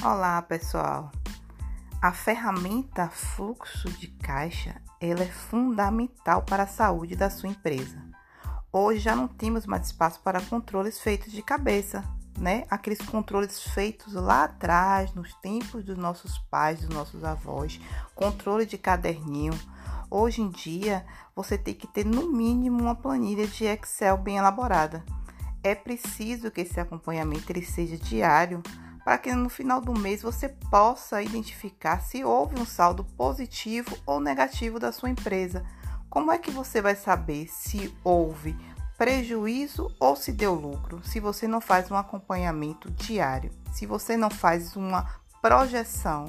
Olá, pessoal. A ferramenta fluxo de caixa, ela é fundamental para a saúde da sua empresa. Hoje já não temos mais espaço para controles feitos de cabeça, né? Aqueles controles feitos lá atrás, nos tempos dos nossos pais, dos nossos avós, controle de caderninho. Hoje em dia, você tem que ter no mínimo uma planilha de Excel bem elaborada. É preciso que esse acompanhamento ele seja diário para que no final do mês você possa identificar se houve um saldo positivo ou negativo da sua empresa. Como é que você vai saber se houve prejuízo ou se deu lucro? Se você não faz um acompanhamento diário, se você não faz uma projeção